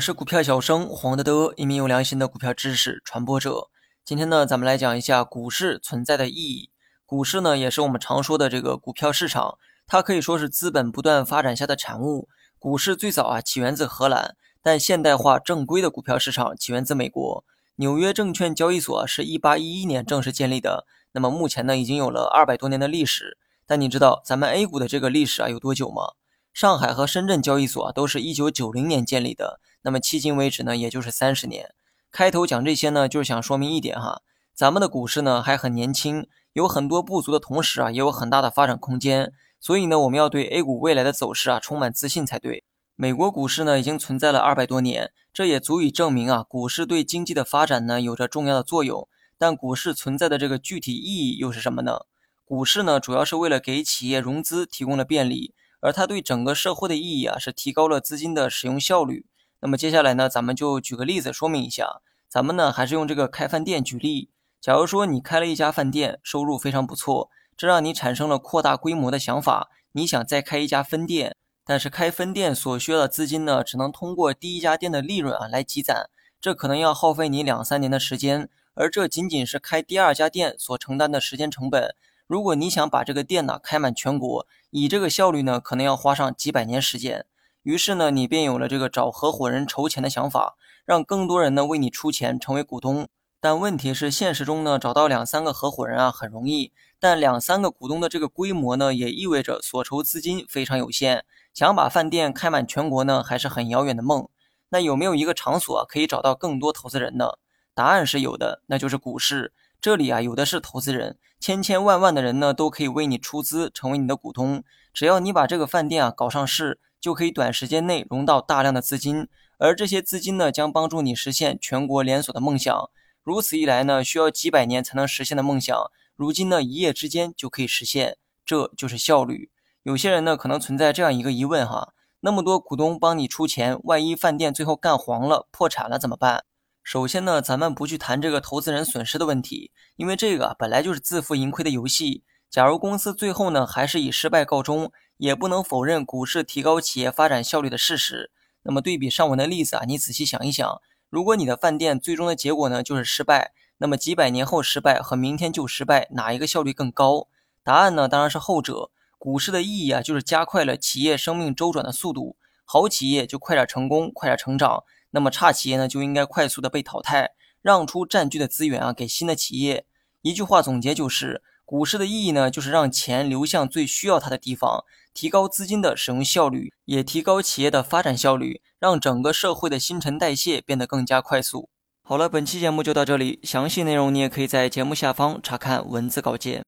是股票小生黄德德，一名有良心的股票知识传播者。今天呢，咱们来讲一下股市存在的意义。股市呢，也是我们常说的这个股票市场，它可以说是资本不断发展下的产物。股市最早啊起源自荷兰，但现代化正规的股票市场起源自美国。纽约证券交易所是一八一一年正式建立的，那么目前呢已经有了二百多年的历史。但你知道咱们 A 股的这个历史啊有多久吗？上海和深圳交易所啊都是一九九零年建立的，那么迄今为止呢也就是三十年。开头讲这些呢，就是想说明一点哈，咱们的股市呢还很年轻，有很多不足的同时啊也有很大的发展空间。所以呢，我们要对 A 股未来的走势啊充满自信才对。美国股市呢已经存在了二百多年，这也足以证明啊，股市对经济的发展呢有着重要的作用。但股市存在的这个具体意义又是什么呢？股市呢主要是为了给企业融资提供了便利，而它对整个社会的意义啊是提高了资金的使用效率。那么接下来呢，咱们就举个例子说明一下。咱们呢还是用这个开饭店举例。假如说你开了一家饭店，收入非常不错，这让你产生了扩大规模的想法，你想再开一家分店。但是开分店所需要的资金呢，只能通过第一家店的利润啊来积攒，这可能要耗费你两三年的时间，而这仅仅是开第二家店所承担的时间成本。如果你想把这个店呢开满全国，以这个效率呢，可能要花上几百年时间。于是呢，你便有了这个找合伙人筹钱的想法，让更多人呢为你出钱成为股东。但问题是，现实中呢找到两三个合伙人啊很容易，但两三个股东的这个规模呢，也意味着所筹资金非常有限。想把饭店开满全国呢，还是很遥远的梦。那有没有一个场所可以找到更多投资人呢？答案是有的，那就是股市。这里啊，有的是投资人，千千万万的人呢，都可以为你出资，成为你的股东。只要你把这个饭店啊搞上市，就可以短时间内融到大量的资金，而这些资金呢，将帮助你实现全国连锁的梦想。如此一来呢，需要几百年才能实现的梦想，如今呢，一夜之间就可以实现，这就是效率。有些人呢，可能存在这样一个疑问哈，那么多股东帮你出钱，万一饭店最后干黄了、破产了怎么办？首先呢，咱们不去谈这个投资人损失的问题，因为这个本来就是自负盈亏的游戏。假如公司最后呢，还是以失败告终，也不能否认股市提高企业发展效率的事实。那么对比上文的例子啊，你仔细想一想，如果你的饭店最终的结果呢就是失败，那么几百年后失败和明天就失败，哪一个效率更高？答案呢，当然是后者。股市的意义啊，就是加快了企业生命周转的速度。好企业就快点成功，快点成长；那么差企业呢，就应该快速的被淘汰，让出占据的资源啊给新的企业。一句话总结就是，股市的意义呢，就是让钱流向最需要它的地方，提高资金的使用效率，也提高企业的发展效率，让整个社会的新陈代谢变得更加快速。好了，本期节目就到这里，详细内容你也可以在节目下方查看文字稿件。